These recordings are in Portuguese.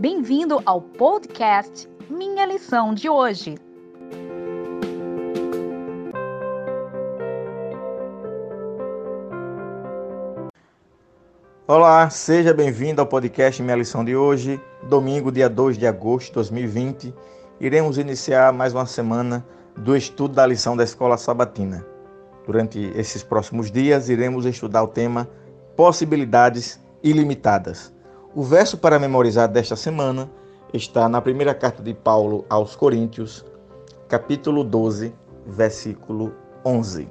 Bem-vindo ao podcast Minha Lição de Hoje. Olá, seja bem-vindo ao podcast Minha Lição de Hoje, domingo, dia 2 de agosto de 2020. Iremos iniciar mais uma semana do estudo da lição da Escola Sabatina. Durante esses próximos dias, iremos estudar o tema Possibilidades Ilimitadas. O verso para memorizar desta semana está na primeira carta de Paulo aos Coríntios, capítulo 12, versículo 11.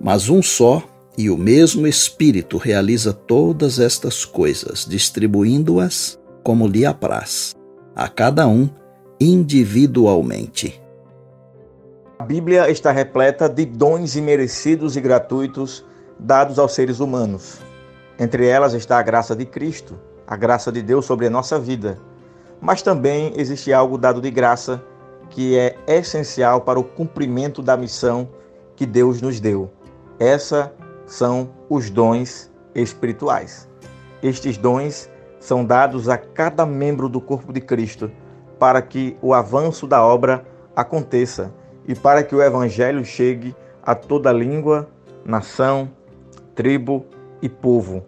Mas um só e o mesmo Espírito realiza todas estas coisas, distribuindo-as como lhe apraz, a cada um individualmente. A Bíblia está repleta de dons imerecidos e gratuitos dados aos seres humanos. Entre elas está a graça de Cristo, a graça de Deus sobre a nossa vida. Mas também existe algo dado de graça que é essencial para o cumprimento da missão que Deus nos deu. Essa são os dons espirituais. Estes dons são dados a cada membro do corpo de Cristo para que o avanço da obra aconteça e para que o Evangelho chegue a toda língua, nação, tribo e povo.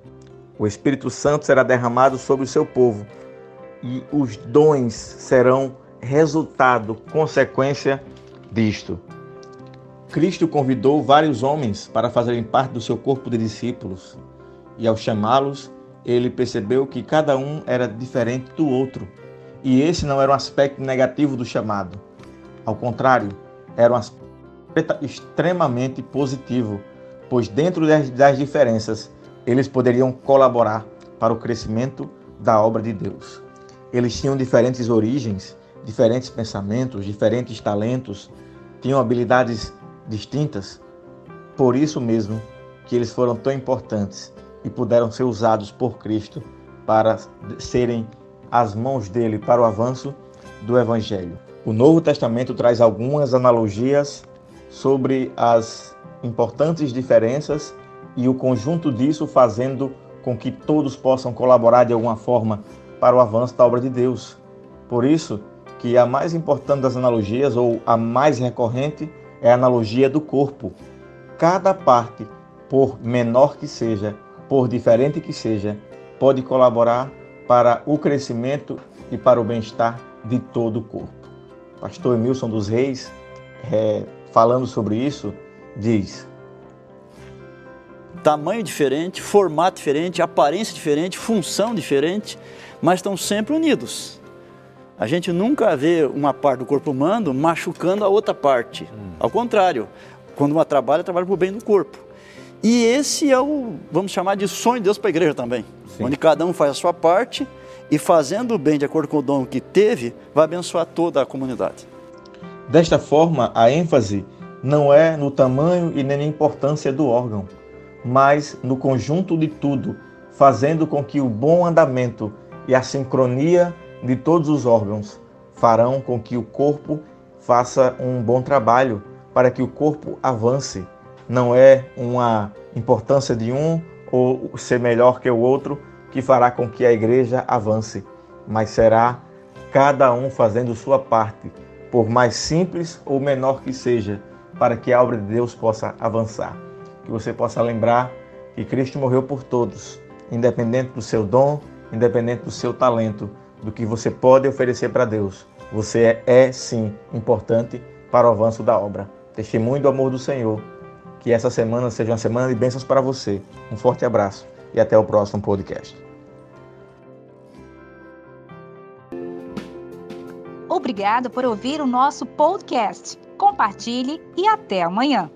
O Espírito Santo será derramado sobre o seu povo e os dons serão resultado, consequência disto. Cristo convidou vários homens para fazerem parte do seu corpo de discípulos e, ao chamá-los, ele percebeu que cada um era diferente do outro. E esse não era um aspecto negativo do chamado. Ao contrário, era um aspecto extremamente positivo, pois dentro das diferenças eles poderiam colaborar para o crescimento da obra de Deus. Eles tinham diferentes origens, diferentes pensamentos, diferentes talentos, tinham habilidades distintas. Por isso mesmo que eles foram tão importantes e puderam ser usados por Cristo para serem as mãos dele para o avanço do Evangelho. O Novo Testamento traz algumas analogias sobre as importantes diferenças e o conjunto disso fazendo com que todos possam colaborar de alguma forma para o avanço da obra de Deus. Por isso que a mais importante das analogias ou a mais recorrente é a analogia do corpo. Cada parte, por menor que seja, por diferente que seja, pode colaborar para o crescimento e para o bem-estar de todo o corpo pastor Emilson dos Reis, é, falando sobre isso, diz: Tamanho diferente, formato diferente, aparência diferente, função diferente, mas estão sempre unidos. A gente nunca vê uma parte do corpo humano machucando a outra parte. Hum. Ao contrário, quando uma trabalha, trabalha para o bem do corpo. E esse é o, vamos chamar de sonho de Deus para a igreja também. Sim. Onde cada um faz a sua parte e fazendo o bem de acordo com o dom que teve, vai abençoar toda a comunidade. Desta forma, a ênfase não é no tamanho e nem na importância do órgão, mas no conjunto de tudo, fazendo com que o bom andamento e a sincronia de todos os órgãos farão com que o corpo faça um bom trabalho para que o corpo avance. Não é uma importância de um ou ser melhor que o outro, que fará com que a igreja avance, mas será cada um fazendo sua parte, por mais simples ou menor que seja, para que a obra de Deus possa avançar. Que você possa lembrar que Cristo morreu por todos, independente do seu dom, independente do seu talento, do que você pode oferecer para Deus. Você é, é sim importante para o avanço da obra. Testemunho do amor do Senhor. Que essa semana seja uma semana de bênçãos para você. Um forte abraço e até o próximo podcast. Obrigado por ouvir o nosso podcast. Compartilhe e até amanhã.